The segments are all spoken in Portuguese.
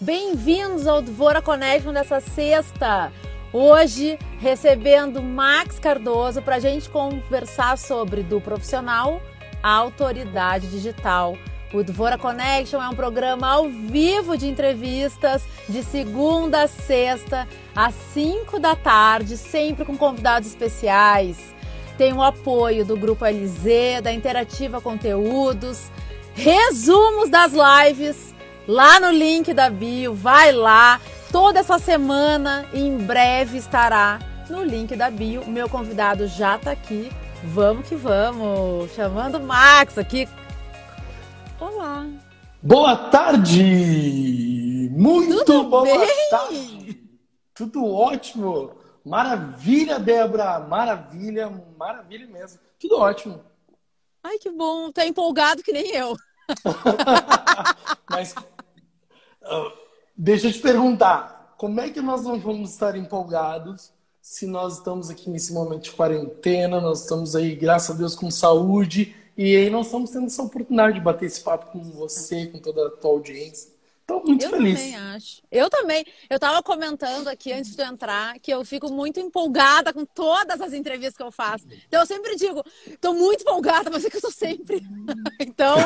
Bem-vindos ao Dvora Connection dessa sexta. Hoje, recebendo Max Cardoso para a gente conversar sobre do profissional à autoridade digital. O Dvora Connection é um programa ao vivo de entrevistas de segunda a sexta, às 5 da tarde, sempre com convidados especiais. Tem o apoio do Grupo LZ, da Interativa Conteúdos, resumos das lives lá no link da bio, vai lá. Toda essa semana, em breve estará no link da bio. Meu convidado já está aqui. Vamos que vamos. Chamando o Max aqui. Olá. Boa tarde! Muito Tudo boa bem? tarde! Tudo ótimo! Maravilha, Débora! Maravilha, maravilha mesmo. Tudo ótimo. Ai, que bom. Tá empolgado que nem eu. Mas deixa eu te perguntar, como é que nós não vamos estar empolgados se nós estamos aqui nesse momento de quarentena, nós estamos aí, graças a Deus, com saúde, e aí nós estamos tendo essa oportunidade de bater esse papo com você, com toda a tua audiência. Então, muito eu feliz. também acho. Eu também. Eu tava comentando aqui antes de eu entrar que eu fico muito empolgada com todas as entrevistas que eu faço. Então eu sempre digo, tô muito empolgada, mas é que eu tô sempre. então,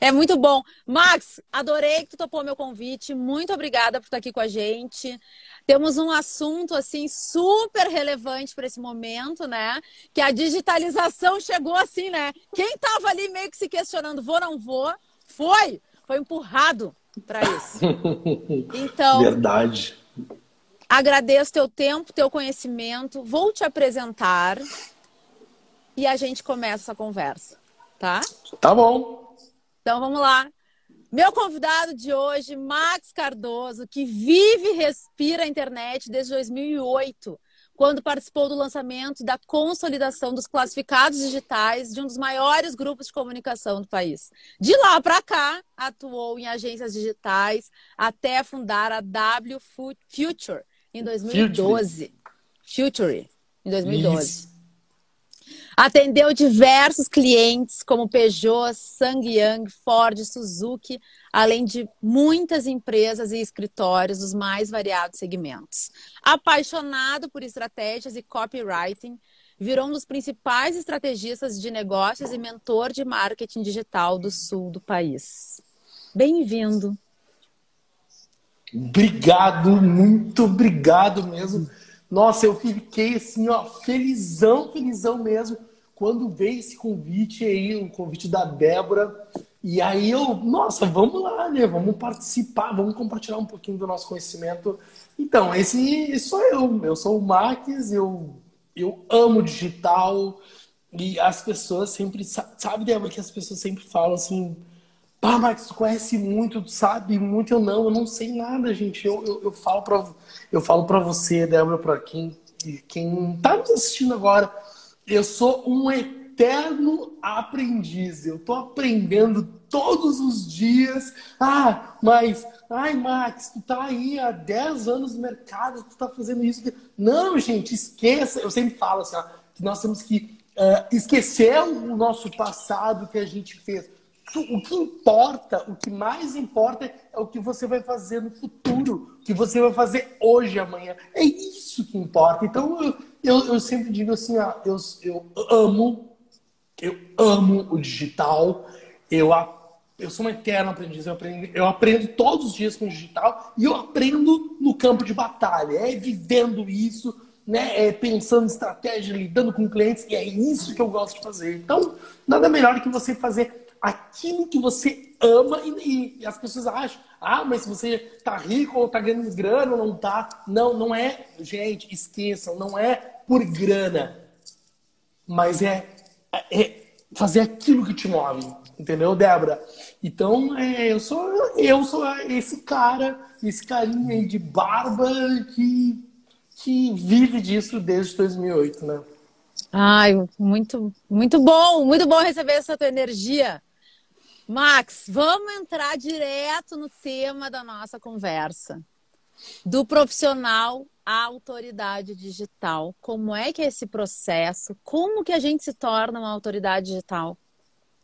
é muito bom. Max, adorei que tu topou meu convite. Muito obrigada por estar aqui com a gente. Temos um assunto assim super relevante para esse momento, né? Que a digitalização chegou assim, né? Quem tava ali meio que se questionando, vou não vou, foi, foi empurrado para isso. Então, Verdade. agradeço teu tempo, teu conhecimento. Vou te apresentar e a gente começa essa conversa, tá? Tá bom. Então vamos lá. Meu convidado de hoje, Max Cardoso, que vive e respira a internet desde 2008, quando participou do lançamento da consolidação dos classificados digitais de um dos maiores grupos de comunicação do país. De lá para cá, atuou em agências digitais até fundar a W Fu- Future em 2012. Future, em 2012. Isso. Atendeu diversos clientes como Peugeot, SsangYang, Ford, Suzuki, além de muitas empresas e escritórios dos mais variados segmentos. Apaixonado por estratégias e copywriting, virou um dos principais estrategistas de negócios e mentor de marketing digital do sul do país. Bem-vindo. Obrigado, muito obrigado mesmo. Nossa, eu fiquei assim, ó, felizão, felizão mesmo, quando veio esse convite aí, o convite da Débora. E aí eu, nossa, vamos lá, né? Vamos participar, vamos compartilhar um pouquinho do nosso conhecimento. Então, esse sou eu, eu sou o Marques, eu, eu amo digital. E as pessoas sempre, sa- sabe, Débora, que as pessoas sempre falam assim, Pá, Max, tu conhece muito, tu sabe muito, eu não, eu não sei nada, gente. Eu, eu, eu falo pra, eu falo pra você, Débora, pra quem, quem tá nos assistindo agora, eu sou um eterno aprendiz. Eu tô aprendendo todos os dias. Ah, mas, ai, Max, tu tá aí há 10 anos no mercado, tu tá fazendo isso. Não, gente, esqueça. Eu sempre falo assim, ó, que nós temos que ah, esquecer o nosso passado que a gente fez. O que importa, o que mais importa é o que você vai fazer no futuro, o que você vai fazer hoje, amanhã. É isso que importa. Então, eu, eu, eu sempre digo assim, ó, eu, eu amo, eu amo o digital, eu, eu sou um eterno aprendiz, eu aprendo, eu aprendo todos os dias com o digital e eu aprendo no campo de batalha, é vivendo isso, né, é pensando em estratégia, lidando com clientes, e é isso que eu gosto de fazer. Então, nada melhor que você fazer aquilo que você ama e, e as pessoas acham, ah, mas você tá rico ou tá ganhando grana ou não tá. Não, não é, gente, esqueçam, não é por grana, mas é, é fazer aquilo que te move, entendeu, Débora? Então, é, eu sou eu sou esse cara, esse carinha aí de barba que, que vive disso desde 2008, né? Ai, muito, muito bom, muito bom receber essa tua energia. Max, vamos entrar direto no tema da nossa conversa. Do profissional à autoridade digital. Como é que é esse processo? Como que a gente se torna uma autoridade digital?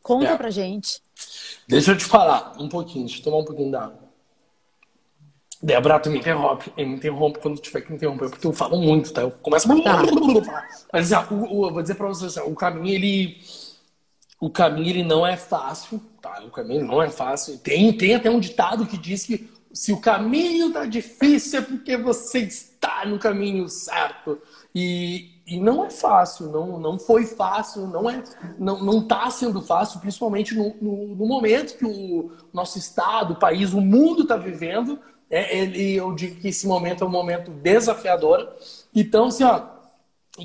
Conta É. pra gente. Deixa eu te falar um pouquinho, deixa eu tomar um pouquinho d'água. Débora, tu me interrompe, me interrompe quando tiver que me interromper, porque eu falo muito, tá? Eu começo a Tá. Mas assim, eu vou dizer pra vocês, assim, o caminho, ele. O caminho, ele não é fácil, tá? O caminho não é fácil. Tem, tem até um ditado que diz que se o caminho tá difícil é porque você está no caminho certo. E, e não é fácil, não, não foi fácil, não é, não, não tá sendo fácil, principalmente no, no, no momento que o nosso estado, o país, o mundo está vivendo. É, ele, eu digo que esse momento é um momento desafiador. Então, assim, ó,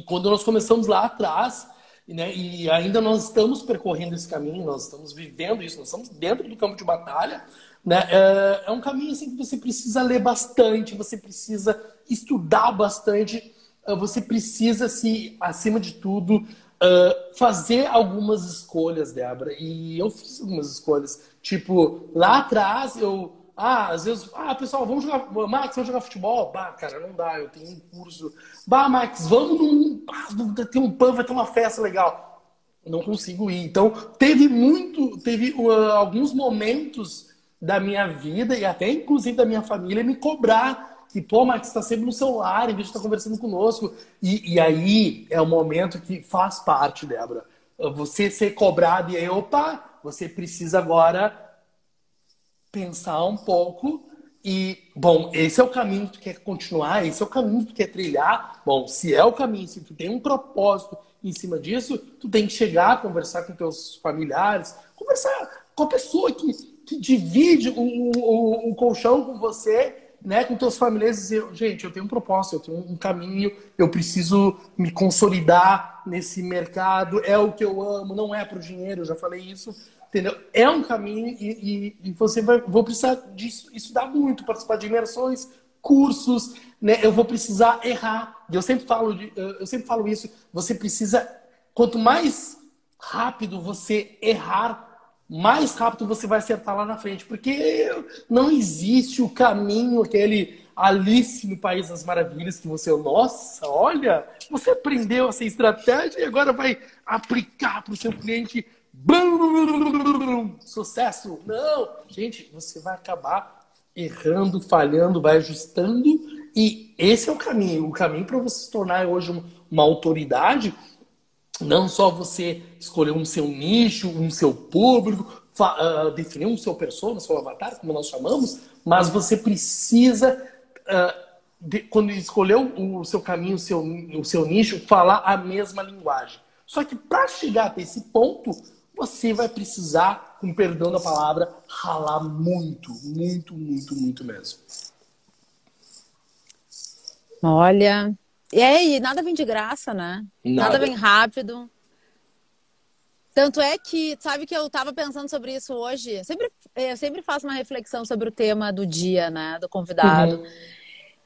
quando nós começamos lá atrás, né, e ainda nós estamos percorrendo esse caminho, nós estamos vivendo isso, nós estamos dentro do campo de batalha, né, é, é um caminho assim, que você precisa ler bastante, você precisa estudar bastante, eh, você precisa, se, acima de tudo, eh, fazer algumas escolhas, Débora. E eu fiz algumas escolhas. Tipo, lá atrás eu ah, às vezes, ah, pessoal, vamos jogar, Max, vamos jogar futebol? Bah, cara, não dá, eu tenho um curso. Bah, Max, vamos num, ah, tem um pub, vai ter uma festa legal. Não consigo ir. Então, teve muito, teve uh, alguns momentos da minha vida e até inclusive da minha família me cobrar que, pô, Max, está sempre no celular em vez de estar conversando conosco. E, e aí é o momento que faz parte, Débora. Você ser cobrado e aí, opa, você precisa agora pensar um pouco e, bom, esse é o caminho que tu quer continuar, esse é o caminho que tu quer trilhar. Bom, se é o caminho, se tu tem um propósito em cima disso, tu tem que chegar, conversar com teus familiares, conversar com a pessoa que, que divide o, o, colchão com você, né, com teus familiares, e dizer, gente, eu tenho um propósito, eu tenho um caminho, eu preciso me consolidar nesse mercado, é o que eu amo, não é pro dinheiro, eu já falei isso, Entendeu? É um caminho e, e, e você vai vou precisar disso, estudar muito, participar de imersões, cursos, né? Eu vou precisar errar. Eu sempre falo de, eu sempre falo isso. Você precisa quanto mais rápido você errar, mais rápido você vai acertar lá na frente, porque não existe o caminho aquele Alice no País das Maravilhas que você, nossa, olha, você aprendeu essa estratégia e agora vai aplicar para o seu cliente sucesso! Não! Gente, você vai acabar errando, falhando, vai ajustando. E esse é o caminho. O caminho para você se tornar hoje uma autoridade, não só você escolher um seu nicho, um seu público, uh, definir um seu persona, seu avatar, como nós chamamos, mas você precisa, uh, de, quando escolher o seu caminho, o seu, o seu nicho, falar a mesma linguagem. Só que para chegar até esse ponto, você vai precisar, com perdão da palavra, ralar muito, muito, muito, muito mesmo. Olha, e aí, nada vem de graça, né? Nada, nada vem rápido. Tanto é que, sabe que eu estava pensando sobre isso hoje. Sempre, eu sempre faço uma reflexão sobre o tema do dia, né? Do convidado. Uhum.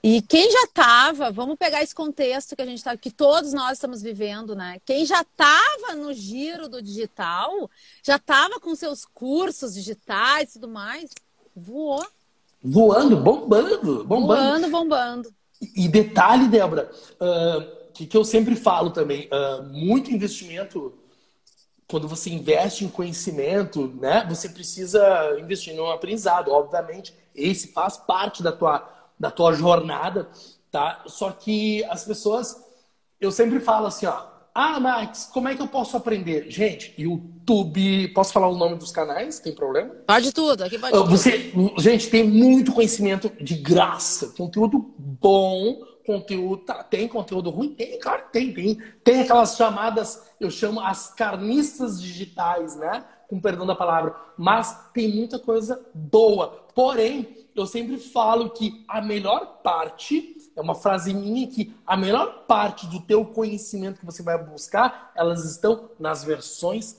E quem já estava, vamos pegar esse contexto que a gente está, que todos nós estamos vivendo, né? Quem já estava no giro do digital, já estava com seus cursos digitais e tudo mais, voou. Voando, bombando, bombando. Voando, bombando. E detalhe, Débora, uh, que, que eu sempre falo também, uh, muito investimento, quando você investe em conhecimento, né? Você precisa investir no aprendizado, obviamente. Esse faz parte da tua da tua jornada, tá? Só que as pessoas, eu sempre falo assim, ó, ah, Max, como é que eu posso aprender? Gente, YouTube, posso falar o nome dos canais? Tem problema? Pode tudo, aqui pode Você, tudo. Gente, tem muito conhecimento de graça, conteúdo bom, conteúdo, tá, tem conteúdo ruim? Tem, claro que tem, tem. Tem aquelas chamadas, eu chamo as carnistas digitais, né? Com perdão da palavra. Mas tem muita coisa boa. Porém, eu sempre falo que a melhor parte, é uma frase minha que a melhor parte do teu conhecimento que você vai buscar, elas estão nas versões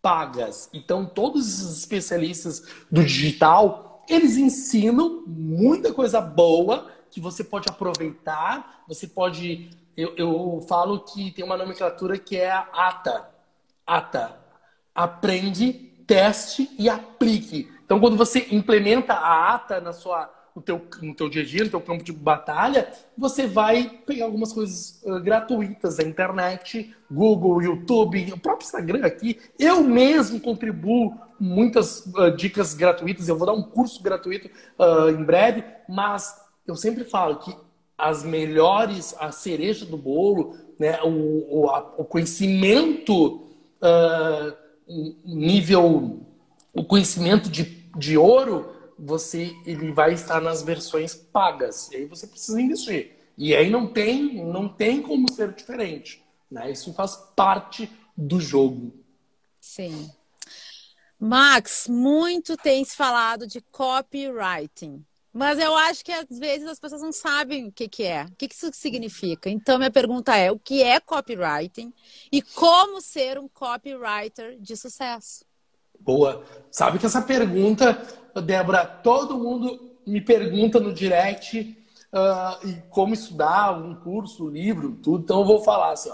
pagas. Então, todos os especialistas do digital, eles ensinam muita coisa boa que você pode aproveitar, você pode... Eu, eu falo que tem uma nomenclatura que é a ATA. ATA. Aprende, teste e aplique. Então, quando você implementa a ata na sua, no, teu, no teu dia a dia, no teu campo de batalha, você vai pegar algumas coisas uh, gratuitas da internet, Google, YouTube, o próprio Instagram aqui. Eu mesmo contribuo muitas uh, dicas gratuitas, eu vou dar um curso gratuito uh, em breve, mas eu sempre falo que as melhores, a cereja do bolo, né, o, o, a, o conhecimento uh, nível, o conhecimento de, de ouro, você ele vai estar nas versões pagas. E aí você precisa investir. E aí não tem, não tem como ser diferente. Né? Isso faz parte do jogo. Sim. Max, muito tem se falado de copywriting. Mas eu acho que às vezes as pessoas não sabem o que, que é, o que, que isso significa. Então, minha pergunta é: o que é copywriting e como ser um copywriter de sucesso? Boa. Sabe que essa pergunta, Débora, todo mundo me pergunta no direct uh, e como estudar, um curso, livro, tudo. Então, eu vou falar assim: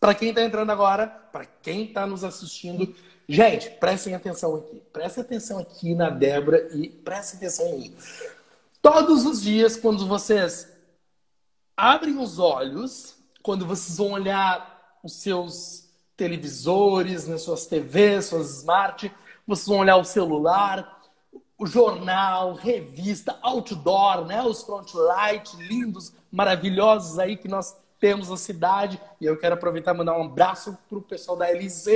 para quem está entrando agora, para quem está nos assistindo, Gente, prestem atenção aqui. Prestem atenção aqui na Débora e prestem atenção em mim. Todos os dias, quando vocês abrem os olhos, quando vocês vão olhar os seus televisores, nas suas TVs, suas smart, vocês vão olhar o celular, o jornal, revista, outdoor, né? Os frontlight lindos, maravilhosos aí que nós temos na cidade. E eu quero aproveitar e mandar um abraço para o pessoal da LZ,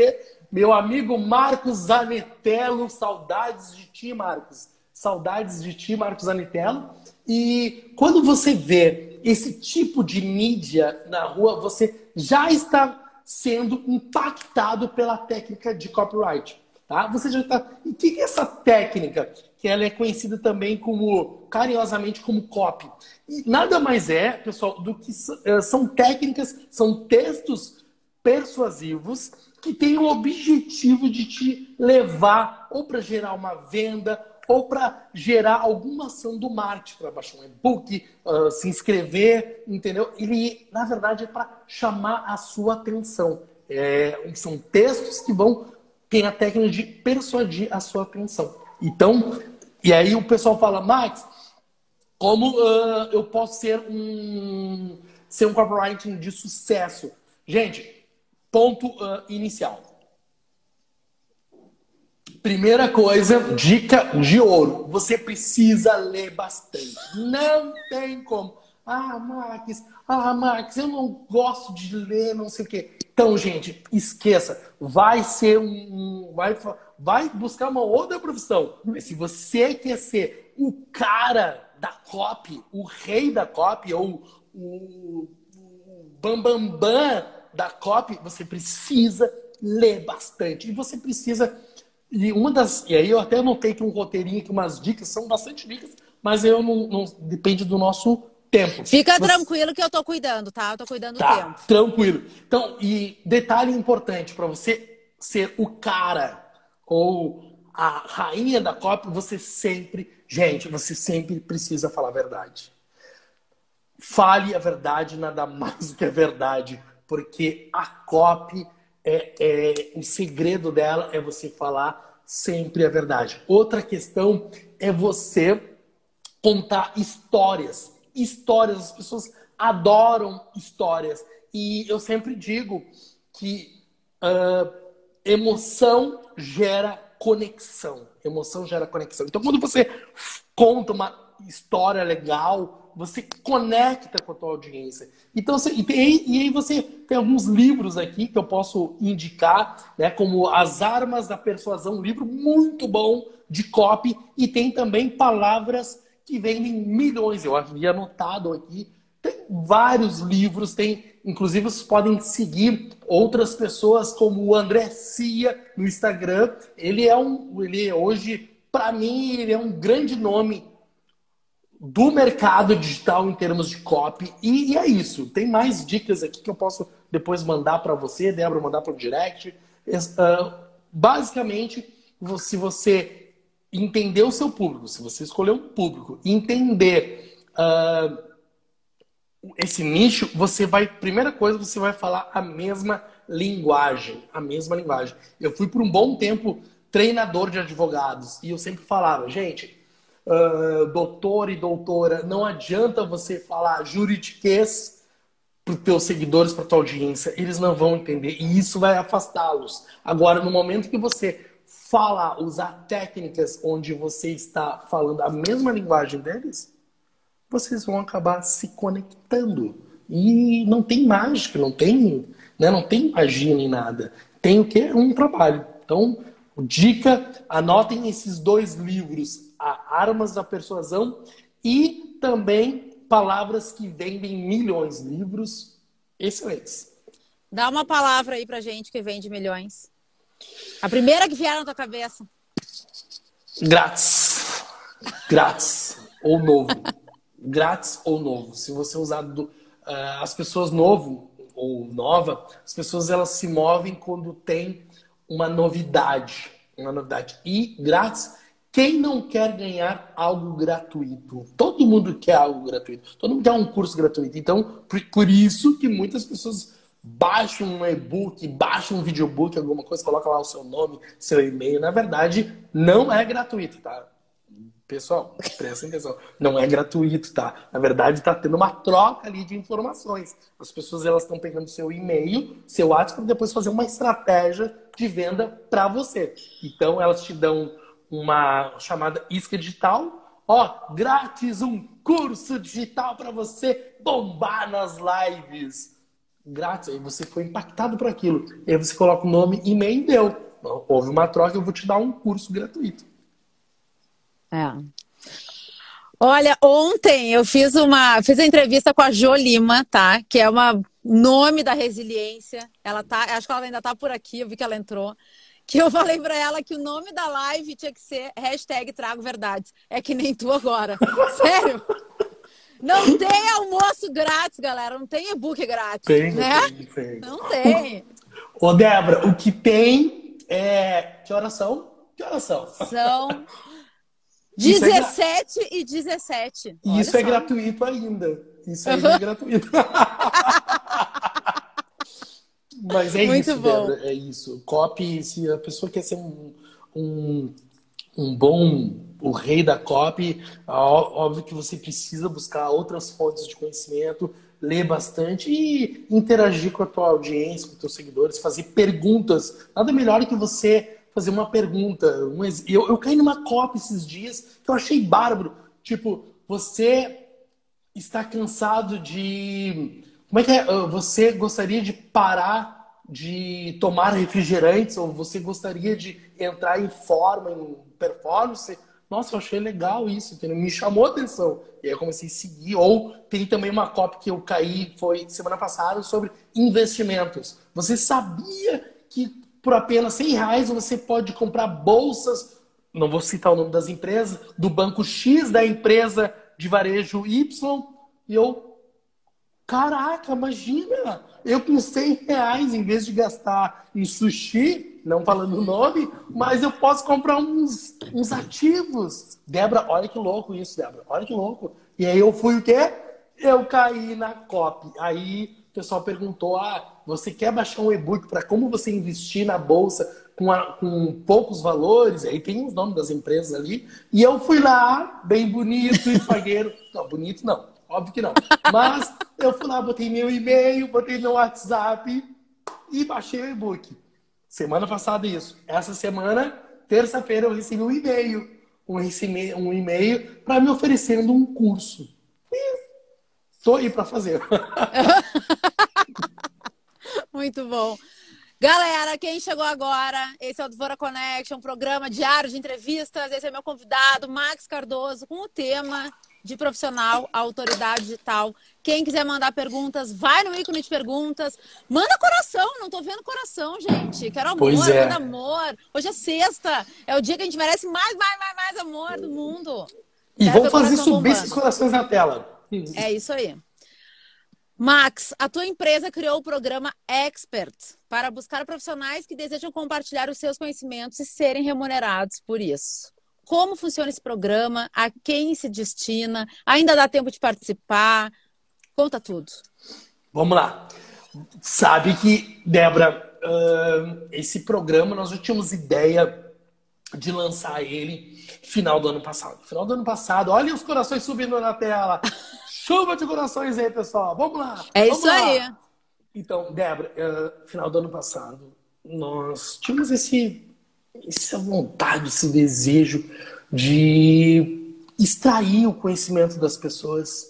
meu amigo Marcos Zanetello, saudades de ti, Marcos. Saudades de ti, Marcos Zanetello. E quando você vê esse tipo de mídia na rua, você já está sendo impactado pela técnica de copyright. Tá? Você já está. E o que é essa técnica? Que ela é conhecida também como, carinhosamente, como copy. E nada mais é, pessoal, do que eh, são técnicas, são textos persuasivos que tem o objetivo de te levar ou para gerar uma venda ou para gerar alguma ação do marketing, para baixar um e-book, uh, se inscrever, entendeu? Ele, na verdade, é para chamar a sua atenção. É, são textos que vão ter a técnica de persuadir a sua atenção. Então, e aí o pessoal fala, Max, como uh, eu posso ser um, ser um copywriting de sucesso? Gente, Ponto uh, inicial. Primeira coisa, dica de ouro. Você precisa ler bastante. Não tem como. Ah, Max, ah, Max, eu não gosto de ler, não sei o quê. Então, gente, esqueça. Vai ser um. Vai, vai buscar uma outra profissão. Mas se você quer ser o cara da copy, o rei da copy, ou o, bambambam bam, bam da COP, você precisa ler bastante. E você precisa. E uma das. E aí eu até anotei que um roteirinho aqui, umas dicas, são bastante dicas, mas eu não. não depende do nosso tempo. Fica você... tranquilo que eu tô cuidando, tá? Eu tô cuidando tá, do tempo. Tranquilo. Então, e detalhe importante para você ser o cara ou a rainha da COP, você sempre, gente, você sempre precisa falar a verdade. Fale a verdade, nada mais do que a verdade porque a copy, é, é, o segredo dela é você falar sempre a verdade. Outra questão é você contar histórias. Histórias, as pessoas adoram histórias. E eu sempre digo que uh, emoção gera conexão. Emoção gera conexão. Então, quando você conta uma história legal, você conecta com a tua audiência. Então, você, e, e, aí você tem alguns livros aqui que eu posso indicar, né, como As Armas da Persuasão, um livro muito bom de copy, e tem também palavras que vendem milhões. Eu havia anotado aqui. Vários livros, tem, inclusive vocês podem seguir outras pessoas como o André Cia no Instagram. Ele é um, ele hoje, para mim, ele é um grande nome do mercado digital em termos de copy. E, e, é isso. Tem mais dicas aqui que eu posso depois mandar para você, Débora, mandar para o direct. Uh, basicamente, se você entender o seu público, se você escolher um público, entender uh, esse nicho, você vai, primeira coisa, você vai falar a mesma linguagem, a mesma linguagem. Eu fui por um bom tempo treinador de advogados e eu sempre falava, gente, uh, doutor e doutora, não adianta você falar juridiquês para os teus seguidores, para tua audiência, eles não vão entender e isso vai afastá-los. Agora, no momento que você falar, usar técnicas onde você está falando a mesma linguagem deles, vocês vão acabar se conectando. E não tem mágica, não tem, né, não tem magia nem nada. Tem o que? Um trabalho. Então, dica, anotem esses dois livros, a Armas da Persuasão e também Palavras que Vendem Milhões, livros excelentes. Dá uma palavra aí pra gente que vende milhões. A primeira que vier na tua cabeça. Grátis. Grátis. Ou novo. Grátis ou novo. Se você usar do, uh, as pessoas novo ou nova, as pessoas elas se movem quando tem uma novidade, uma novidade. E grátis, quem não quer ganhar algo gratuito? Todo mundo quer algo gratuito. Todo mundo quer um curso gratuito. Então, por, por isso que muitas pessoas baixam um e-book, baixam um videobook, alguma coisa, coloca lá o seu nome, seu e-mail. Na verdade, não é gratuito, tá? Pessoal, prestem atenção. Não é gratuito, tá? Na verdade, está tendo uma troca ali de informações. As pessoas elas estão pegando seu e-mail, seu WhatsApp, para depois fazer uma estratégia de venda para você. Então, elas te dão uma chamada isca digital. Ó, grátis, um curso digital para você bombar nas lives. Grátis. Aí você foi impactado por aquilo. Aí você coloca o nome, e-mail e deu. Houve uma troca, eu vou te dar um curso gratuito. É. Olha, ontem eu fiz uma fiz a entrevista com a Jo Lima, tá? Que é uma nome da resiliência. Ela tá, acho que ela ainda tá por aqui, eu vi que ela entrou. Que eu falei para ela que o nome da live tinha que ser hashtag Trago Verdades. É que nem tu agora. Sério? Não tem almoço grátis, galera. Não tem e-book grátis. Tem, né? tem, tem. Não tem. Ô, Débora, o que tem é. Que horas são? Que horas são? São 17 é... e 17. E isso é gratuito ainda. Isso aí é gratuito. Mas é Muito isso, bom. É isso. Copy, se a pessoa quer ser um, um, um bom, o rei da copy, óbvio que você precisa buscar outras fontes de conhecimento, ler bastante e interagir com a tua audiência, com os teus seguidores, fazer perguntas. Nada melhor que você fazer uma pergunta. Um, eu, eu caí numa copa esses dias que eu achei bárbaro. Tipo, você está cansado de. Como é que é? Ah, você gostaria de parar de tomar refrigerantes ou você gostaria de entrar em forma, em performance? Nossa, eu achei legal isso, entendeu? me chamou a atenção. E aí eu comecei a seguir. Ou tem também uma copy que eu caí, foi semana passada, sobre investimentos. Você sabia que por apenas 100 reais você pode comprar bolsas, não vou citar o nome das empresas, do banco X da empresa de varejo Y. E eu, caraca, imagina! Eu com 100 reais, em vez de gastar em sushi, não falando o nome, mas eu posso comprar uns, uns ativos. Débora, olha que louco isso, Débora. Olha que louco. E aí eu fui o quê? Eu caí na COP. Aí o pessoal perguntou: ah, você quer baixar um e-book para como você investir na bolsa com, a, com poucos valores? Aí tem os nomes das empresas ali. E eu fui lá, bem bonito e fagueiro. não, bonito não, óbvio que não. Mas eu fui lá, botei meu e-mail, botei meu WhatsApp e baixei o e-book. Semana passada isso. Essa semana, terça-feira, eu recebi um e-mail. Um, um e-mail para me oferecendo um curso. Estou aí para fazer. Muito bom. Galera, quem chegou agora, esse é o Dvora Connection, programa diário de entrevistas. Esse é meu convidado, Max Cardoso, com o tema de profissional, autoridade digital. Quem quiser mandar perguntas, vai no ícone de perguntas. Manda coração, não tô vendo coração, gente. Quero amor, pois é. manda amor. Hoje é sexta, é o dia que a gente merece mais, mais, mais, mais amor do mundo. E Quero vamos fazer subir bombando. esses corações na tela. É isso aí. Max, a tua empresa criou o programa Expert para buscar profissionais que desejam compartilhar os seus conhecimentos e serem remunerados por isso. Como funciona esse programa? A quem se destina? Ainda dá tempo de participar? Conta tudo. Vamos lá. Sabe que, Débora, uh, esse programa nós já tínhamos ideia de lançar ele final do ano passado. Final do ano passado, olha os corações subindo na tela. Chuva de corações aí, pessoal. Vamos lá. É vamos isso lá. aí. Então, Débora, uh, final do ano passado, nós tínhamos esse essa vontade, esse desejo de extrair o conhecimento das pessoas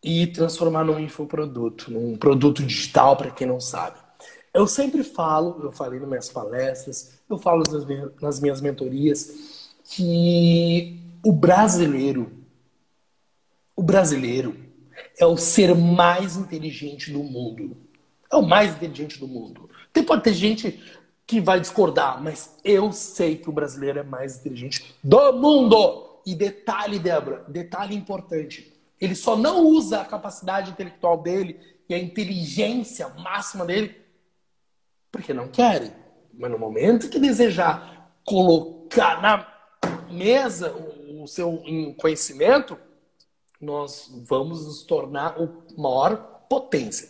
e transformar num infoproduto, num produto digital, para quem não sabe. Eu sempre falo, eu falei nas minhas palestras, eu falo nas minhas, nas minhas mentorias, que o brasileiro, o brasileiro é o ser mais inteligente do mundo. É o mais inteligente do mundo. Tem, pode ter gente que vai discordar, mas eu sei que o brasileiro é mais inteligente do mundo. E detalhe, Débora, detalhe importante. Ele só não usa a capacidade intelectual dele e a inteligência máxima dele porque não querem. Mas no momento que desejar colocar na mesa o seu conhecimento, nós vamos nos tornar o maior potência.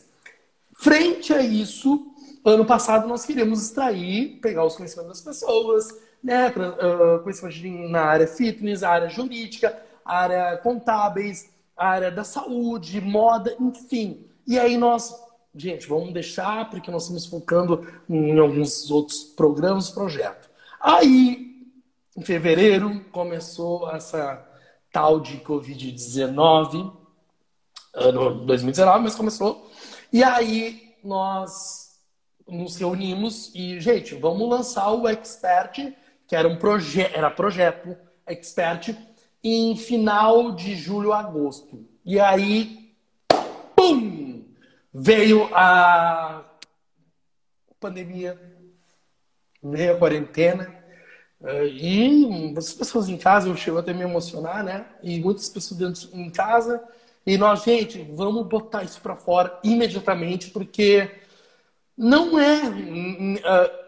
Frente a isso, ano passado nós queríamos extrair, pegar os conhecimentos das pessoas, né, uh, conhecimento na área fitness, área jurídica, área contábeis, área da saúde, moda, enfim. E aí nós, gente, vamos deixar porque nós estamos focando em alguns outros programas, projeto. Aí, em fevereiro, começou essa tal de Covid-19, ano 2019, mas começou. E aí nós nos reunimos e, gente, vamos lançar o Expert, que era um projeto, era projeto Expert, em final de julho, agosto. E aí, pum! Veio a pandemia, veio a quarentena, e muitas pessoas em casa, eu chego até a me emocionar, né? E muitas pessoas dentro, em casa. E nós, gente, vamos botar isso para fora imediatamente, porque não é uh,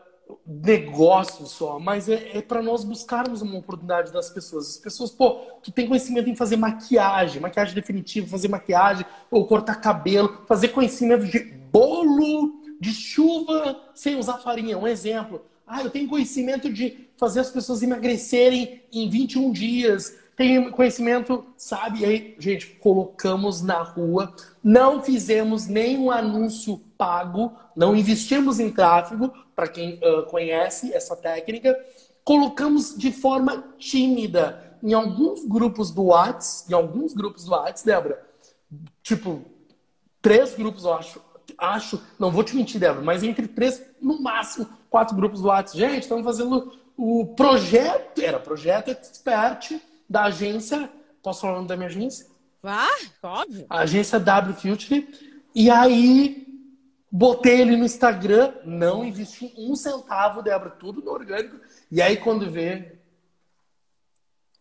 negócio só, mas é, é para nós buscarmos uma oportunidade das pessoas. As pessoas, pô, que tem conhecimento em fazer maquiagem, maquiagem definitiva, fazer maquiagem, ou cortar cabelo, fazer conhecimento de bolo de chuva sem usar farinha. Um exemplo. Ah, eu tenho conhecimento de fazer as pessoas emagrecerem em 21 dias. Tem conhecimento, sabe? E aí, gente, colocamos na rua, não fizemos nenhum anúncio pago, não investimos em tráfego, para quem uh, conhece essa técnica, colocamos de forma tímida em alguns grupos do Whats, em alguns grupos do Whats, Débora, tipo, três grupos, eu acho, acho, não vou te mentir, Débora, mas entre três, no máximo, quatro grupos do Whats. Gente, estamos fazendo o projeto, era projeto expert da agência, posso falar o nome da minha agência? Ah, óbvio. A agência W Future. E aí, botei ele no Instagram, não investi um centavo, Débora, tudo no orgânico. E aí, quando vê,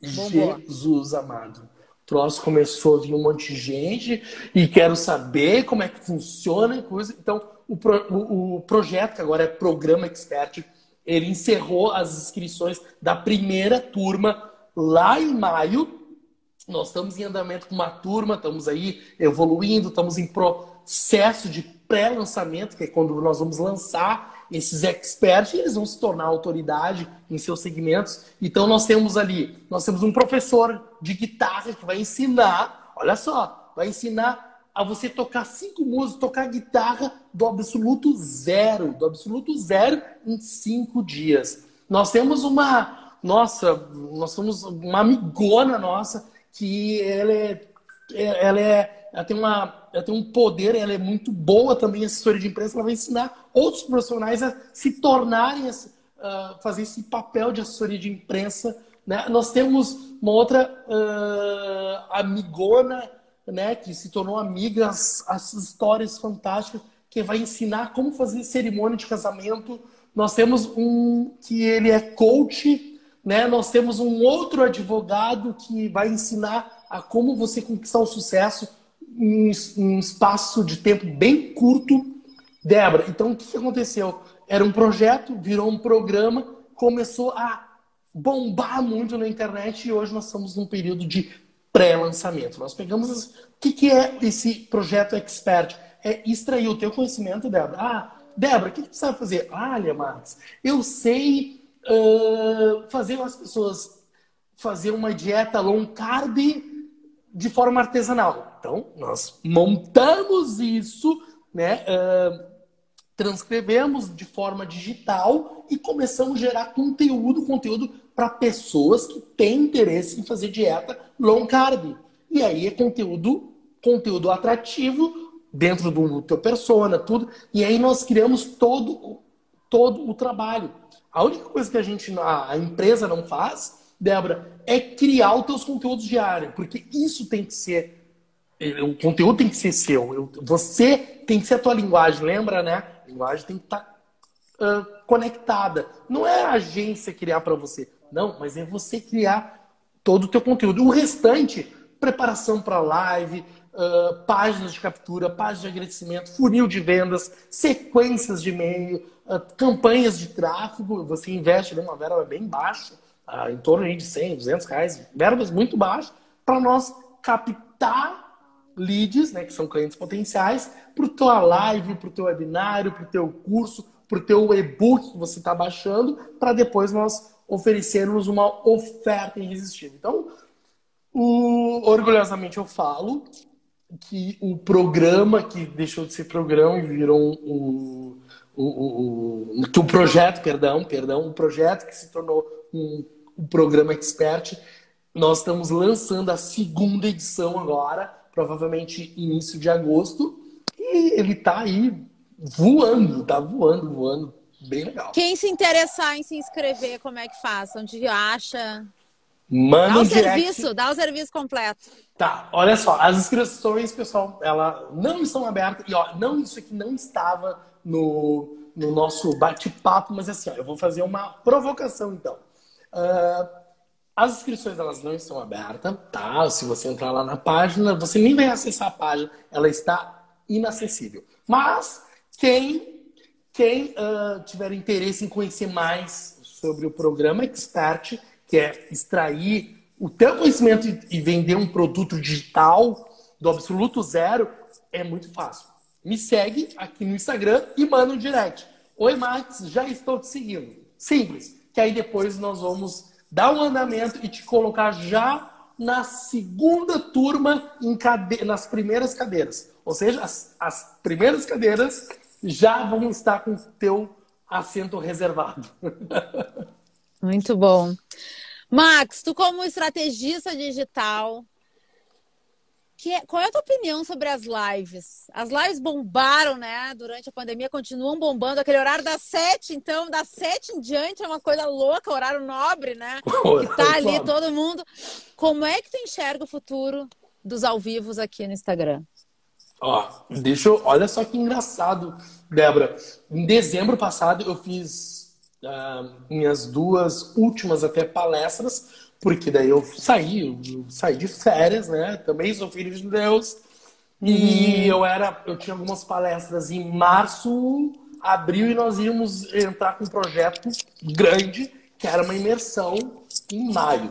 Bombou. Jesus amado. O troço começou a vir um monte de gente e quero saber como é que funciona e coisa. Então, o, pro, o, o projeto, que agora é Programa Expert, ele encerrou as inscrições da primeira turma lá em maio. Nós estamos em andamento com uma turma, estamos aí evoluindo, estamos em processo de pré-lançamento, que é quando nós vamos lançar esses experts e eles vão se tornar autoridade em seus segmentos. Então nós temos ali, nós temos um professor de guitarra que vai ensinar, olha só, vai ensinar a você tocar cinco músicas, tocar guitarra do absoluto zero, do absoluto zero em cinco dias. Nós temos uma, nossa, nós temos uma amigona nossa que ela é, ela é, ela tem uma, ela tem um poder, ela é muito boa também assessoria de imprensa, ela vai ensinar outros profissionais a se tornarem, uh, fazer esse papel de assessoria de imprensa. Né? Nós temos uma outra uh, amigona né, que se tornou amiga, as, as histórias fantásticas, que vai ensinar como fazer cerimônia de casamento. Nós temos um que ele é coach, né? Nós temos um outro advogado que vai ensinar a como você conquistar o sucesso em um espaço de tempo bem curto. Débora, então o que aconteceu? Era um projeto, virou um programa, começou a bombar muito na internet e hoje nós estamos num período de pré-lançamento. Nós pegamos. O que, que é esse projeto Expert? É extrair o teu conhecimento, Débora. Ah, Débora, o que, que você sabe fazer? Olha, Max, eu sei uh, fazer as pessoas fazer uma dieta low carb de forma artesanal. Então, nós montamos isso, né? Uh, transcrevemos de forma digital e começamos a gerar conteúdo, conteúdo para pessoas que têm interesse em fazer dieta low carb. E aí é conteúdo, conteúdo atrativo dentro do teu persona, tudo. E aí nós criamos todo, todo o trabalho. A única coisa que a gente, a empresa não faz, Débora, é criar os teus conteúdos diários, porque isso tem que ser o conteúdo tem que ser seu. Você tem que ser a tua linguagem, lembra, né? A linguagem tem que estar tá, uh, conectada. Não é a agência criar para você. Não, mas é você criar todo o teu conteúdo. O restante, preparação para live, uh, páginas de captura, páginas de agradecimento, funil de vendas, sequências de e-mail, uh, campanhas de tráfego. Você investe numa verba bem baixa, em torno de 100, 200 reais, verbas muito baixas, para nós captar leads, né, que são clientes potenciais, para teu live, para o teu webinário, para o teu curso, para o teu e-book que você está baixando, para depois nós oferecermos uma oferta irresistível. Então, o, orgulhosamente eu falo que o programa que deixou de ser programa e virou o, o, o, que o projeto, perdão, perdão, o projeto que se tornou um, um programa expert, nós estamos lançando a segunda edição agora provavelmente início de agosto. E ele tá aí voando, tá voando, voando. Bem legal. Quem se interessar em se inscrever, como é que faz? Onde acha? Manda dá o um serviço, dá o serviço completo. Tá, olha só, as inscrições, pessoal, ela não estão abertas. E ó, não, isso aqui não estava no, no nosso bate-papo, mas assim, ó, eu vou fazer uma provocação então. Uh, as inscrições elas não estão abertas, tá? Se você entrar lá na página, você nem vai acessar a página, ela está inacessível. Mas quem quem uh, tiver interesse em conhecer mais sobre o programa Expert, que é extrair o teu conhecimento e vender um produto digital do absoluto zero, é muito fácil. Me segue aqui no Instagram e manda um direct. Oi, Max, já estou te seguindo. Simples. Que aí depois nós vamos dar um andamento e te colocar já na segunda turma cade... nas primeiras cadeiras. Ou seja, as, as primeiras cadeiras já vão estar com o teu assento reservado. Muito bom. Max, tu como estrategista digital, que é, qual é a tua opinião sobre as lives? As lives bombaram, né? Durante a pandemia, continuam bombando. Aquele horário das sete, então, das sete em diante é uma coisa louca, horário nobre, né? que tá ali todo mundo. Como é que tu enxerga o futuro dos ao vivos aqui no Instagram? Ó, deixa eu. Olha só que engraçado, Débora. Em dezembro passado, eu fiz uh, minhas duas últimas até palestras porque daí eu saí, eu saí de férias, né? Também sou filho de Deus. E eu era, eu tinha algumas palestras em março, abril, e nós íamos entrar com um projeto grande, que era uma imersão em maio.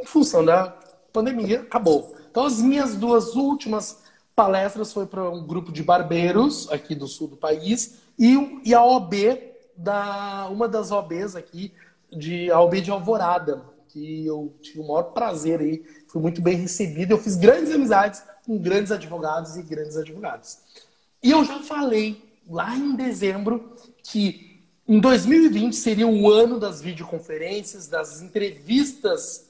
Em função da pandemia, acabou. Então as minhas duas últimas palestras foi para um grupo de barbeiros aqui do sul do país e, e a OB da uma das OBs aqui de a OB de Alvorada, que eu tive o maior prazer aí, fui muito bem recebido. Eu fiz grandes amizades com grandes advogados e grandes advogadas. E eu já falei lá em dezembro que em 2020 seria o ano das videoconferências, das entrevistas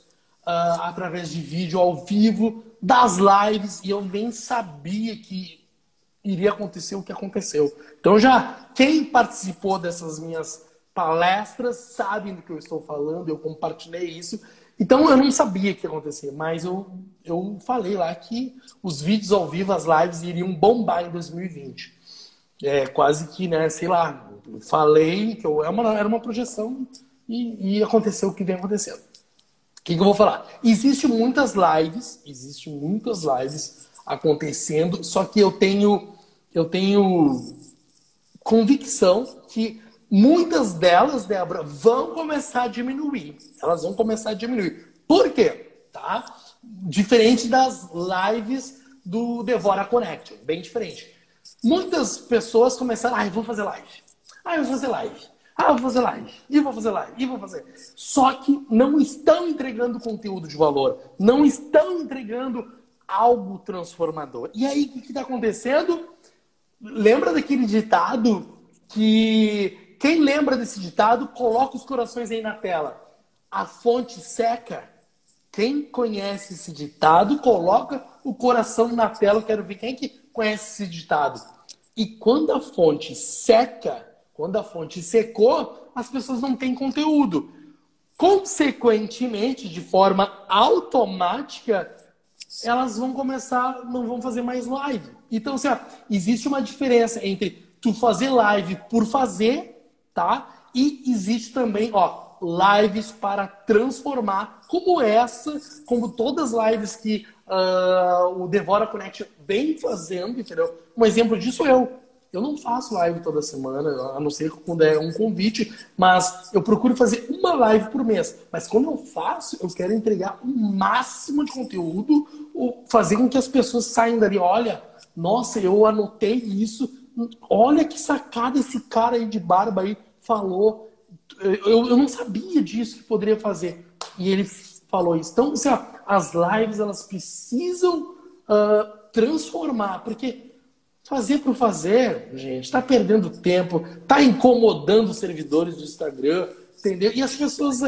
uh, através de vídeo ao vivo, das lives, e eu nem sabia que iria acontecer o que aconteceu. Então já quem participou dessas minhas palestras sabem do que eu estou falando, eu compartilhei isso. Então eu não sabia que ia acontecer, mas eu, eu falei lá que os vídeos ao vivo, as lives iriam bombar em 2020. É quase que, né, sei lá, falei que eu, era, é uma, era uma projeção e, e aconteceu o que vem acontecendo. Que, que eu vou falar? Existem muitas lives, existem muitas lives acontecendo, só que eu tenho, eu tenho convicção que muitas delas, Débora, vão começar a diminuir. Elas vão começar a diminuir. Por quê? Tá? Diferente das lives do Devora Connect, bem diferente. Muitas pessoas começaram, ah, vou fazer live. Ah, eu vou fazer live. Ah, vou fazer live. E vou fazer live. E vou fazer. Só que não estão entregando conteúdo de valor. Não estão entregando algo transformador. E aí, o que está acontecendo? lembra daquele ditado que quem lembra desse ditado coloca os corações aí na tela. A fonte seca. Quem conhece esse ditado coloca o coração na tela. Quero ver quem que conhece esse ditado. E quando a fonte seca, quando a fonte secou, as pessoas não têm conteúdo. Consequentemente, de forma automática, elas vão começar, não vão fazer mais live. Então, assim, ó, existe uma diferença entre tu fazer live por fazer, tá? E existe também, ó, lives para transformar, como essa, como todas as lives que uh, o Devora Connect vem fazendo, entendeu? Um exemplo disso é eu. Eu não faço live toda semana, a não ser quando é um convite, mas eu procuro fazer uma live por mês. Mas quando eu faço, eu quero entregar o máximo de conteúdo, fazer com que as pessoas saiam dali. Olha, nossa, eu anotei isso. Olha que sacada esse cara aí de barba aí falou. Eu, eu não sabia disso que poderia fazer. E ele falou isso. Então, assim, ó, as lives elas precisam uh, transformar, porque fazer por fazer, gente, está perdendo tempo, está incomodando os servidores do Instagram, entendeu? E as pessoas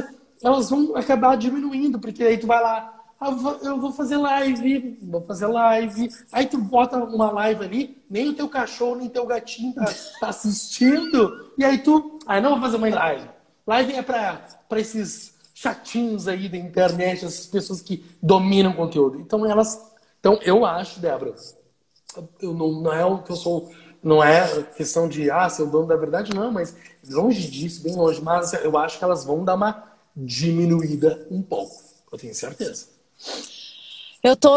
elas vão acabar diminuindo, porque aí tu vai lá, ah, eu vou fazer live, vou fazer live. Aí tu bota uma live ali, nem o teu cachorro, nem teu gatinho tá, tá assistindo. E aí tu, ah, não vou fazer mais live. Live é para esses chatinhos aí da internet, essas pessoas que dominam o conteúdo. Então elas, então eu acho, Débora, eu não, não é que eu sou, não é questão de ah, ser o dono da verdade, não, mas longe disso, bem longe. Mas eu acho que elas vão dar uma diminuída um pouco. Eu tenho certeza. Eu tô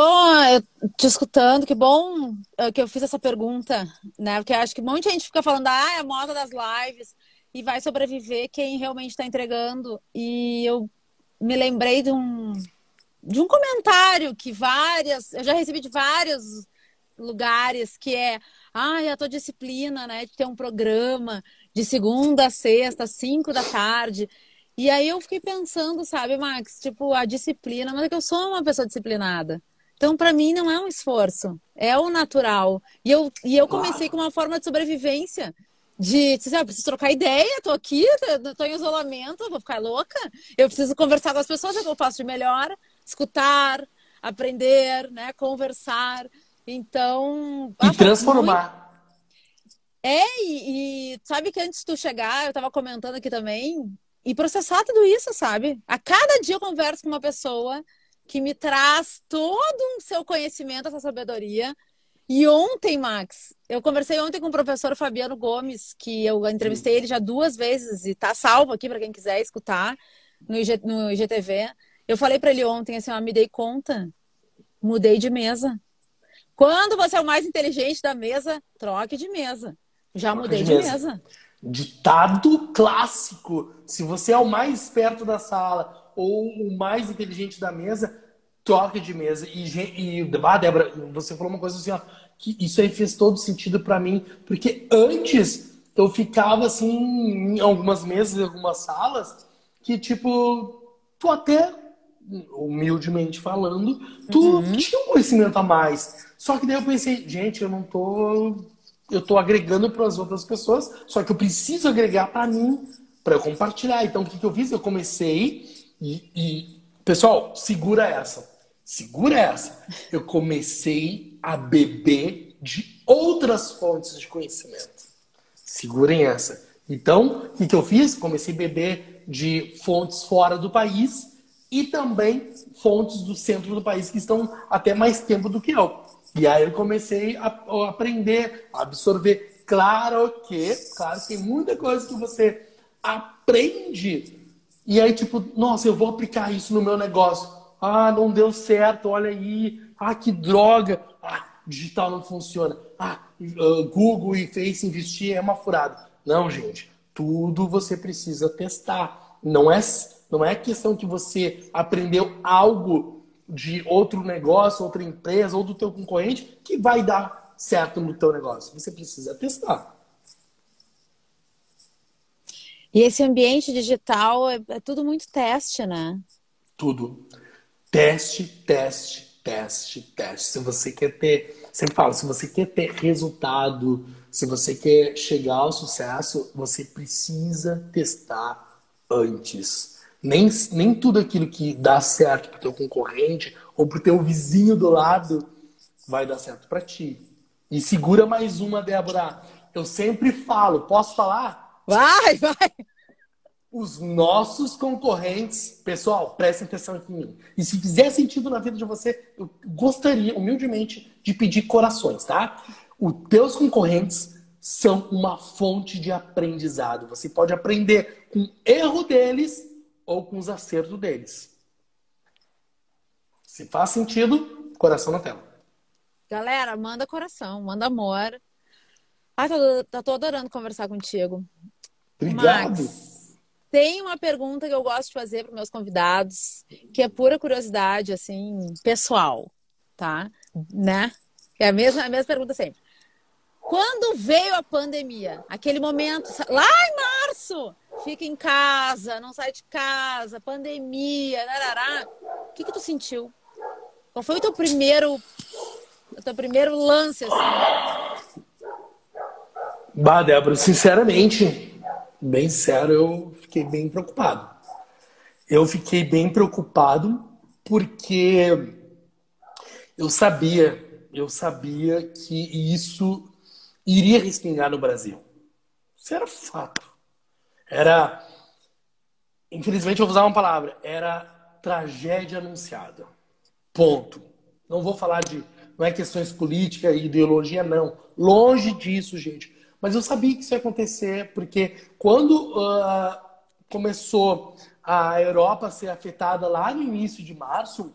te escutando, que bom eh, que eu fiz essa pergunta, né? Porque acho que um monte de gente fica falando, ah, é a moda das lives e vai sobreviver quem realmente está entregando. E eu me lembrei de um, de um comentário que várias, eu já recebi de vários lugares, que é, ah, a tua disciplina, né, de ter um programa de segunda a sexta, cinco da tarde. E aí eu fiquei pensando, sabe, Max, tipo, a disciplina, mas é que eu sou uma pessoa disciplinada. Então, para mim, não é um esforço, é o natural. E eu, e eu comecei com uma forma de sobrevivência. De, sabe, eu preciso trocar ideia, tô aqui, tô em isolamento, vou ficar louca. Eu preciso conversar com as pessoas, é o que eu faço de melhor, escutar, aprender, né, conversar. Então. E transformar. Muito... É, e, e, sabe que antes de tu chegar, eu tava comentando aqui também, e processar tudo isso, sabe? A cada dia eu converso com uma pessoa que me traz todo o seu conhecimento, essa sabedoria. E ontem, Max, eu conversei ontem com o professor Fabiano Gomes, que eu entrevistei ele já duas vezes e tá salvo aqui para quem quiser escutar no, IG, no IGTV. Eu falei para ele ontem assim, ó, me dei conta, mudei de mesa. Quando você é o mais inteligente da mesa, troque de mesa. Já troque mudei de, mesa. mesa. Ditado clássico. Se você é o mais esperto da sala ou o mais inteligente da mesa, troque de mesa. E, e ah, Débora, você falou uma coisa assim, ó, que isso aí fez todo sentido para mim, porque antes eu ficava assim em algumas mesas, em algumas salas, que tipo, tu até humildemente falando, tu uhum. tinha um conhecimento a mais. Só que daí eu pensei, gente, eu não tô eu estou agregando para as outras pessoas, só que eu preciso agregar para mim, para eu compartilhar. Então, o que, que eu fiz? Eu comecei e, e, pessoal, segura essa, segura essa. Eu comecei a beber de outras fontes de conhecimento. Segurem essa. Então, o que, que eu fiz? Comecei a beber de fontes fora do país e também fontes do centro do país que estão até mais tempo do que eu. E aí eu comecei a, a aprender, a absorver. Claro que, claro tem muita coisa que você aprende. E aí, tipo, nossa, eu vou aplicar isso no meu negócio. Ah, não deu certo, olha aí. Ah, que droga. Ah, digital não funciona. Ah, uh, Google e Face investir é uma furada. Não, gente. Tudo você precisa testar. Não é, não é questão que você aprendeu algo de outro negócio, outra empresa ou do teu concorrente que vai dar certo no teu negócio. Você precisa testar. E esse ambiente digital é, é tudo muito teste, né? Tudo. Teste, teste, teste, teste. Se você quer ter, sempre falo, se você quer ter resultado Se você quer chegar ao sucesso, você precisa testar antes. Nem, nem tudo aquilo que dá certo para o teu concorrente ou para o teu vizinho do lado vai dar certo para ti. E segura mais uma, Débora. Eu sempre falo, posso falar? Vai, vai! Os nossos concorrentes, pessoal, prestem atenção aqui em mim. E se fizer sentido na vida de você, eu gostaria, humildemente, de pedir corações, tá? Os teus concorrentes são uma fonte de aprendizado. Você pode aprender com o erro deles ou com os acertos deles. Se faz sentido, coração na tela. Galera, manda coração, manda amor. Ai, tô, tô adorando conversar contigo. Obrigado. Max, tem uma pergunta que eu gosto de fazer para meus convidados, que é pura curiosidade, assim, pessoal, tá? Né? É a mesma, a mesma pergunta sempre. Quando veio a pandemia, aquele momento, lá em março, fica em casa, não sai de casa, pandemia, narará, o que que tu sentiu? Qual foi o teu primeiro, o teu primeiro lance, assim? Bah, Débora, sinceramente, bem sério, eu fiquei bem preocupado. Eu fiquei bem preocupado porque eu sabia, eu sabia que isso iria respingar no Brasil. Isso era fato. Era, infelizmente, eu vou usar uma palavra, era tragédia anunciada. Ponto. Não vou falar de, não é questões políticas e ideologia, não. Longe disso, gente. Mas eu sabia que isso ia acontecer, porque quando uh, começou a Europa a ser afetada lá no início de março,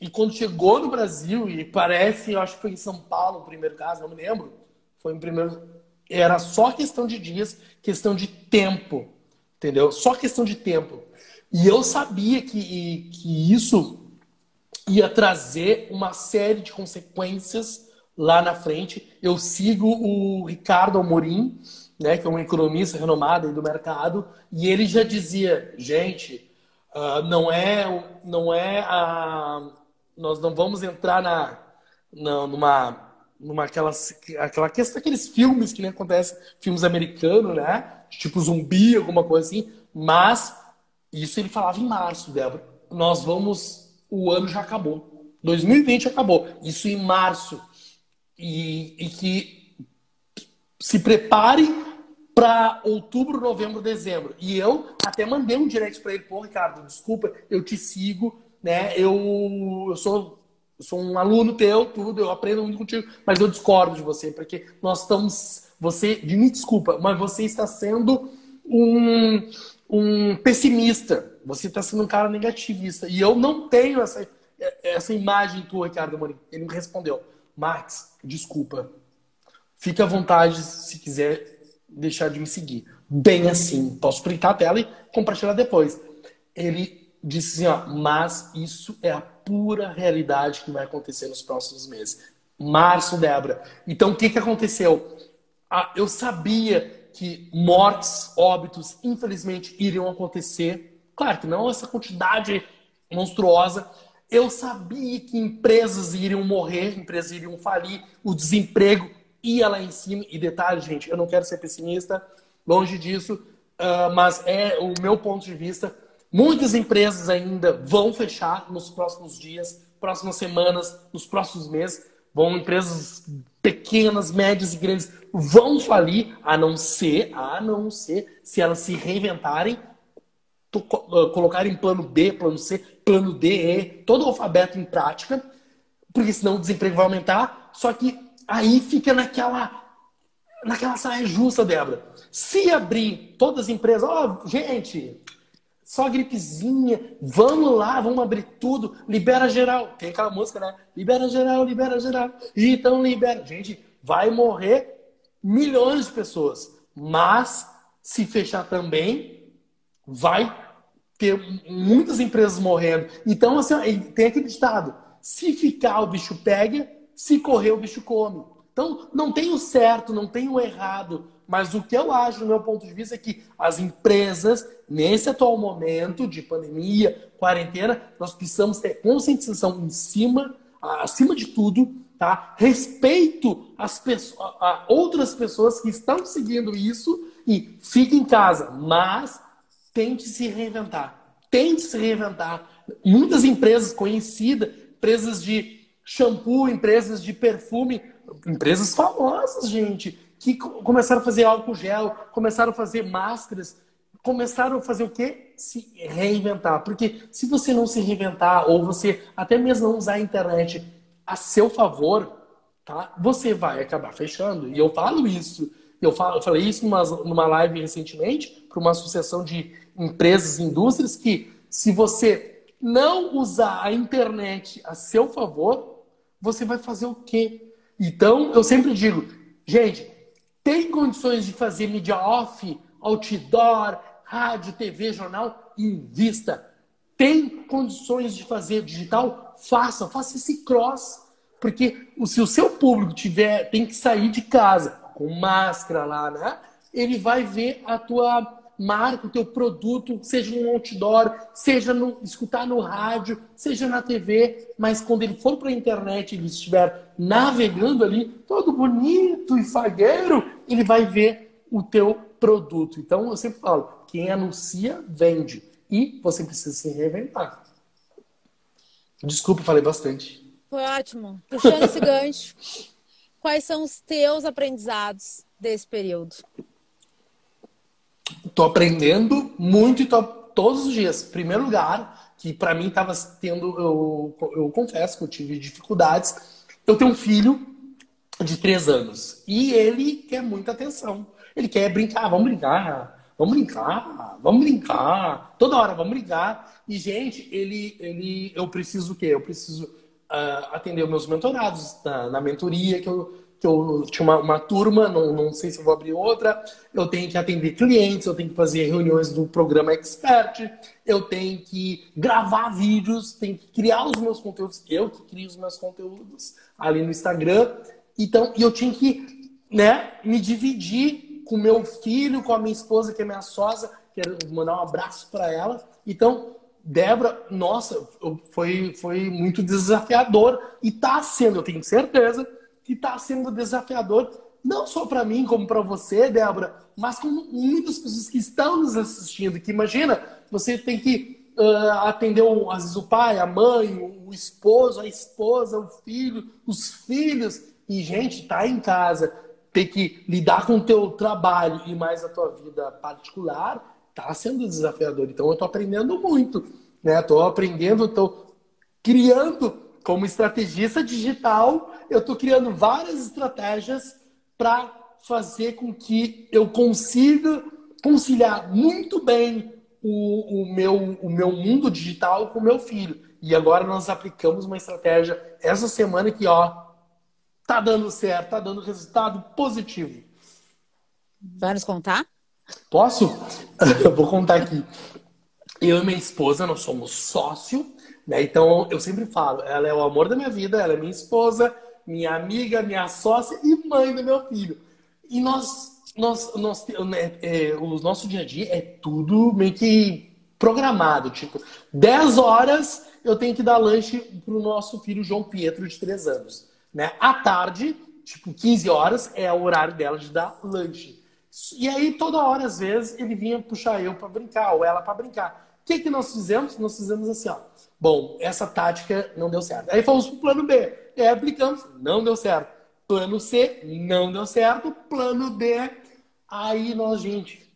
e quando chegou no Brasil, e parece, eu acho que foi em São Paulo o primeiro caso, não me lembro, foi em primeiro. Era só questão de dias, questão de tempo. Entendeu? Só questão de tempo. E eu sabia que, que isso ia trazer uma série de consequências lá na frente. Eu sigo o Ricardo Amorim, né, que é um economista renomado do mercado, e ele já dizia, gente, uh, não é, não é a, nós não vamos entrar na, na numa numa aquelas, aquela questão, aqueles filmes que nem acontece, filmes americanos, né? Tipo zumbi, alguma coisa assim. Mas isso ele falava em março, Débora. Nós vamos. O ano já acabou. 2020 acabou. Isso em março. E, e que se prepare para outubro, novembro, dezembro. E eu até mandei um direct para ele, pô, Ricardo, desculpa, eu te sigo, né? Eu, eu sou eu sou um aluno teu, tudo, eu aprendo muito contigo, mas eu discordo de você, porque nós estamos. Você, me desculpa, mas você está sendo um, um pessimista. Você está sendo um cara negativista. E eu não tenho essa, essa imagem tua, Ricardo Amorim. Ele me respondeu: Max, desculpa. Fique à vontade se quiser deixar de me seguir. Bem assim. Posso printar a tela e compartilhar depois. Ele disse assim: ó, mas isso é a pura realidade que vai acontecer nos próximos meses. Março, Débora. Então, o que, que aconteceu? Ah, eu sabia que mortes, óbitos, infelizmente, iriam acontecer. Claro que não essa quantidade monstruosa. Eu sabia que empresas iriam morrer, empresas iriam falir, o desemprego ia lá em cima. E detalhe, gente, eu não quero ser pessimista, longe disso, uh, mas é o meu ponto de vista Muitas empresas ainda vão fechar nos próximos dias, próximas semanas, nos próximos meses. Vão empresas pequenas, médias e grandes vão falir, a não ser, a não ser, se elas se reinventarem, ah, colocarem plano B, plano C, plano D, E, todo o alfabeto em prática, porque senão o desemprego vai aumentar. Só que aí fica naquela naquela saia justa, Débora. Se abrir todas as empresas, ó, oh, gente, só gripezinha, vamos lá, vamos abrir tudo, libera geral. Tem aquela música, né? Libera geral, libera geral. Então libera. Gente, vai morrer milhões de pessoas. Mas, se fechar também, vai ter muitas empresas morrendo. Então, assim, tem aquele ditado: se ficar, o bicho pega, se correr, o bicho come. Então, não tem o certo, não tem o errado. Mas o que eu acho, do meu ponto de vista, é que as empresas, nesse atual momento de pandemia, quarentena, nós precisamos ter conscientização em cima, acima de tudo, tá? Respeito as pessoas, a outras pessoas que estão seguindo isso e fique em casa, mas tente se reinventar. Tente se reinventar. Muitas empresas conhecidas, empresas de shampoo, empresas de perfume, empresas famosas, gente, que começaram a fazer álcool gel, começaram a fazer máscaras, começaram a fazer o quê? Se reinventar. Porque se você não se reinventar, ou você até mesmo não usar a internet a seu favor, tá? Você vai acabar fechando. E eu falo isso. Eu, falo, eu falei isso numa, numa live recentemente para uma associação de empresas e indústrias que se você não usar a internet a seu favor, você vai fazer o quê? Então, eu sempre digo, gente, tem condições de fazer mídia off, outdoor, rádio, TV, jornal, invista. Tem condições de fazer digital? Faça, faça esse cross. Porque se o seu público tiver, tem que sair de casa com máscara lá, né? Ele vai ver a tua marca, o teu produto, seja no outdoor, seja no escutar no rádio, seja na TV, mas quando ele for para a internet, ele estiver navegando ali, todo bonito e fagueiro, ele vai ver o teu produto. Então eu sempre falo, quem anuncia, vende. E você precisa se reinventar. Desculpa, falei bastante. Foi ótimo. Puxando esse gancho, quais são os teus aprendizados desse período? Tô aprendendo muito e tô todos os dias. Primeiro lugar, que para mim estava tendo, eu, eu confesso que eu tive dificuldades. Eu tenho um filho de três anos e ele quer muita atenção. Ele quer brincar, vamos brincar, Vamos brincar, vamos brincar. Toda hora, vamos brincar. E, gente, ele, ele, eu preciso o quê? Eu preciso uh, atender meus mentorados na, na, mentoria, que eu, que eu tinha uma, uma turma, não, não sei se vou abrir outra. Eu tenho que atender clientes, eu tenho que fazer reuniões do programa Expert, eu tenho que gravar vídeos, tenho que criar os meus conteúdos. Eu que crio os meus conteúdos ali no Instagram. Então, eu tinha que né, me dividir com meu filho, com a minha esposa, que é minha sócia. Quero mandar um abraço para ela. Então, Débora, nossa, foi, foi muito desafiador. E está sendo, eu tenho certeza, que está sendo desafiador, não só para mim, como para você, Débora, mas com muitas pessoas que estão nos assistindo. Que imagina, você tem que uh, atender, às vezes, o pai, a mãe, o esposo, a esposa, o filho, os filhos. E, gente, tá em casa ter que lidar com o teu trabalho e mais a tua vida particular, tá sendo desafiador. Então eu estou aprendendo muito, né? Estou aprendendo, estou criando como estrategista digital, eu estou criando várias estratégias para fazer com que eu consiga conciliar muito bem o, o, meu, o meu mundo digital com o meu filho. E agora nós aplicamos uma estratégia essa semana que, ó, Tá dando certo, tá dando resultado positivo. Vai nos contar? Posso? Eu vou contar aqui. Eu e minha esposa, nós somos sócio, né? Então eu sempre falo, ela é o amor da minha vida, ela é minha esposa, minha amiga, minha sócia e mãe do meu filho. E nós, nós, nós né, é, o nosso dia a dia é tudo meio que programado. Tipo, 10 horas eu tenho que dar lanche pro nosso filho João Pietro, de 3 anos. Né? À tarde, tipo 15 horas, é o horário dela de dar lanche. E aí, toda hora, às vezes, ele vinha puxar eu para brincar, ou ela para brincar. O que, que nós fizemos? Nós fizemos assim, ó. Bom, essa tática não deu certo. Aí fomos pro plano B. E aí aplicamos, não deu certo. Plano C, não deu certo. Plano D, aí nós, gente,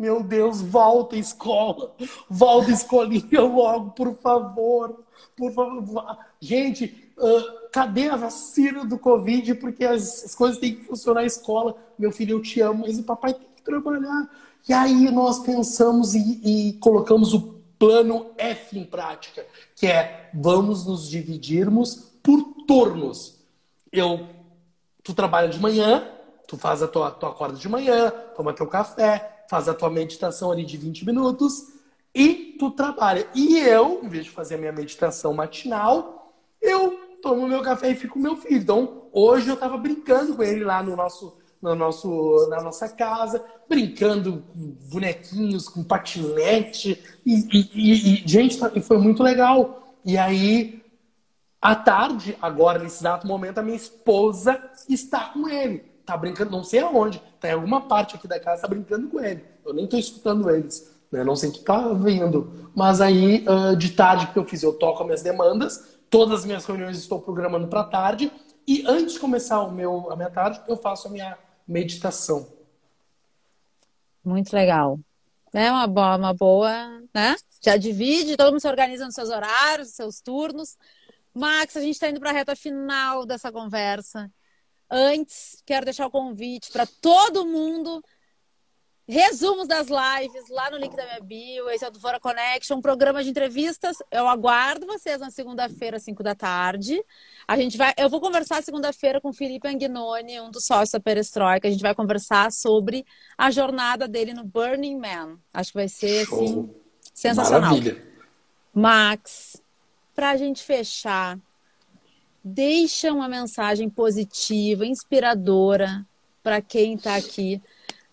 meu Deus, volta escola. Volta escolinha logo, por favor. Por favor. Gente, uh, cadê a vacina do Covid? Porque as, as, coisas têm que funcionar na escola. Meu filho, eu te amo, mas o papai tem que trabalhar. E aí nós pensamos e, e colocamos o plano F em prática, que é vamos nos dividirmos por turnos. Eu, tu trabalha de manhã, tu faz a tua, tua acorda de manhã, toma teu café, faz a tua meditação ali de 20 minutos e tu trabalha. E eu, em vez de fazer a minha meditação matinal, eu tomo meu café e fico com meu filho. Então, hoje eu estava brincando com ele lá no nosso, no nosso, na nossa casa, brincando com bonequinhos, com patinete. E, e, e, gente, foi muito legal. E aí, À tarde, agora, nesse exato momento, a minha esposa está com ele. Tá brincando, não sei aonde, tá em alguma parte aqui da casa, tá brincando com ele. Eu nem tô escutando eles, né? Não sei o que tá vindo. Mas aí, uh, de tarde, que eu fiz, eu toco as minhas demandas, todas as minhas reuniões estou programando para tarde, e antes de começar o meu, a minha tarde, eu faço a minha meditação. Muito legal. É uma boa, uma boa, né? Já divide, todo mundo se organiza nos seus horários, nos seus turnos. Max, a gente está indo para a reta final dessa conversa. Antes, quero deixar o convite para todo mundo. Resumos das lives lá no link da minha bio. Esse é o do Fora Connection, um programa de entrevistas. Eu aguardo vocês na segunda-feira, às 5 da tarde. A gente vai, eu vou conversar segunda-feira com o Felipe Anguinoni, um dos sócios da Perestroika. A gente vai conversar sobre a jornada dele no Burning Man. Acho que vai ser assim, sensacional. Maravilha. Max, para a gente fechar, deixa uma mensagem positiva, inspiradora para quem está aqui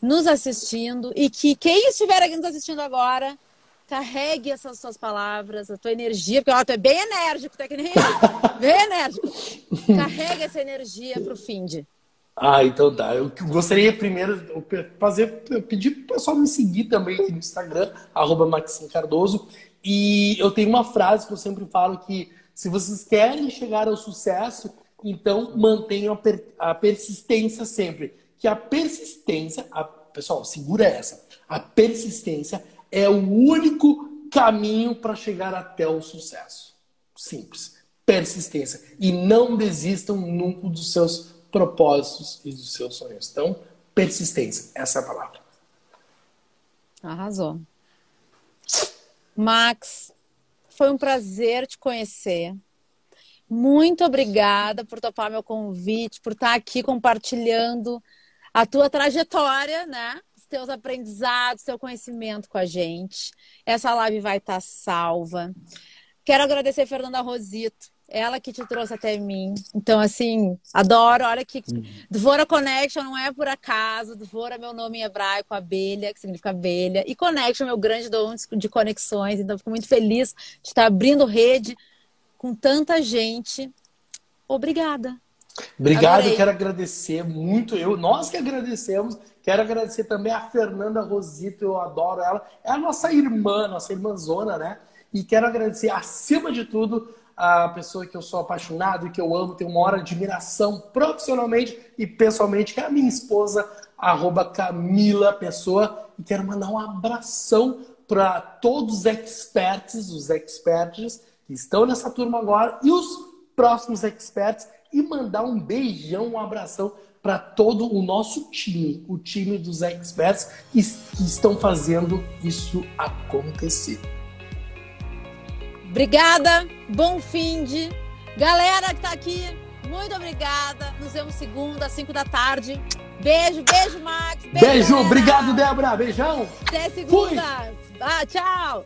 nos assistindo e que quem estiver aqui nos assistindo agora carregue essas suas palavras, a tua energia, porque ó, tu é bem enérgico, tá que nem bem enérgico. Carrega essa energia pro fim de. Ah, então tá. Eu gostaria primeiro fazer, pedir pro pessoal me seguir também aqui no Instagram, arroba Maxim Cardoso. E eu tenho uma frase que eu sempre falo que se vocês querem chegar ao sucesso, então mantenham a, per, a persistência sempre. Que a persistência, a, pessoal, segura essa. A persistência é o único caminho para chegar até o sucesso. Simples. Persistência. E não desistam nunca dos seus propósitos e dos seus sonhos. Então, persistência. Essa é a palavra. Arrasou. Max, foi um prazer te conhecer. Muito obrigada por topar meu convite, por estar aqui compartilhando a tua trajetória, né? Os teus aprendizados, teu conhecimento com a gente. Essa live vai estar salva. Quero agradecer a Fernanda Rosito ela que te trouxe até mim. Então, assim, adoro. Olha que uhum. Dvora Connection não é por acaso. Dvora é meu nome em hebraico, abelha, que significa abelha. E Connection é meu grande dom de conexões. Então, fico muito feliz de estar abrindo rede com tanta gente. Obrigada. Obrigado, Adorei. quero agradecer muito. Eu, nós que agradecemos. Quero agradecer também a Fernanda Rosito, eu adoro ela. É a nossa irmã, nossa irmãzona, né? E quero agradecer, acima de tudo, a pessoa que eu sou apaixonado e que eu amo, tenho uma hora de admiração profissionalmente e pessoalmente, que é a minha esposa, arroba Camila Pessoa. E quero mandar um abração para todos os experts, os experts que estão nessa turma agora e os próximos experts e mandar um beijão, um abração para todo o nosso time, o time dos experts que estão fazendo isso acontecer. Obrigada, bom fim de. Galera que tá aqui, muito obrigada. Nos vemos segunda, às 5 da tarde. Beijo, beijo, Max. Beijo, beijo obrigado, Débora. Beijão. Até segunda. Ah, tchau.